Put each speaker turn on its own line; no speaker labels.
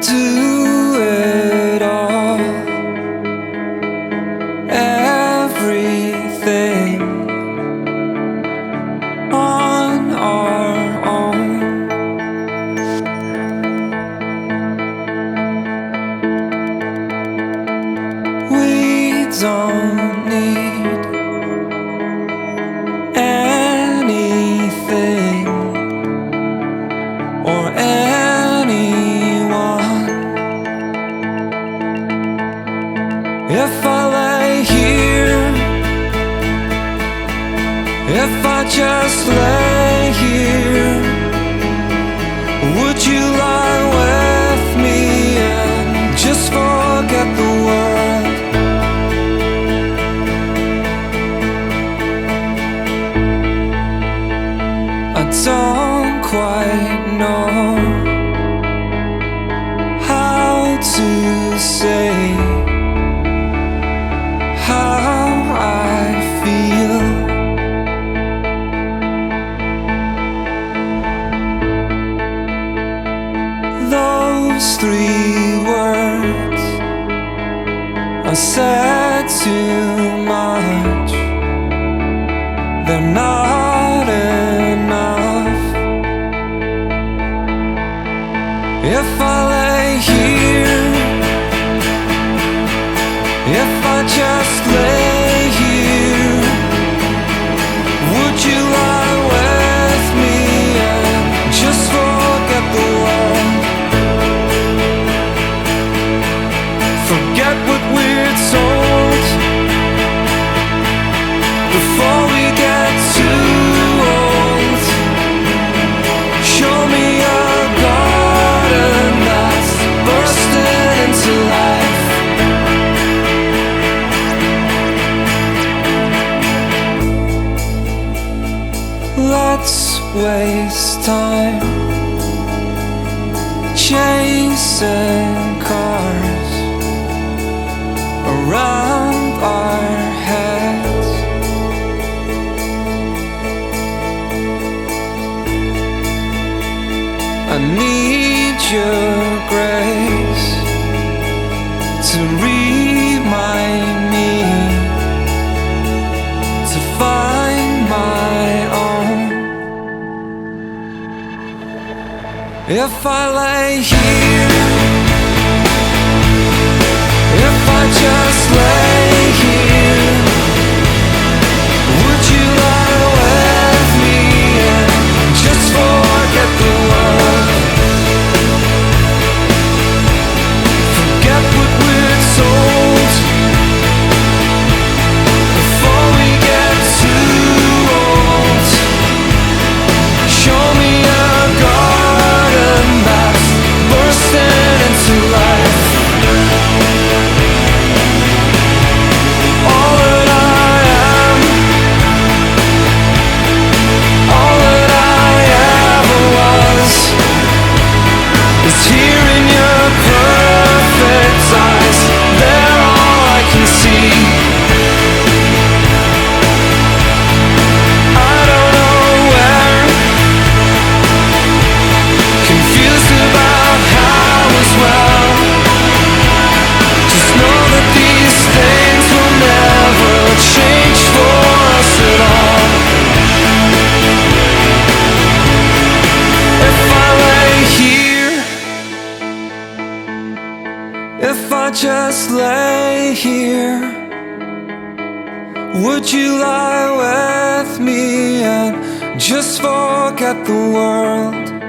do I here, if I just lay here, would you lie with me and just forget the world? I don't quite know how to say I said too much. They're not enough. If I lay here, if I just lay Let's waste time chasing your grace to remind me to find my own. If I lay here, if I just lay here, would you lie with me and just forget the world?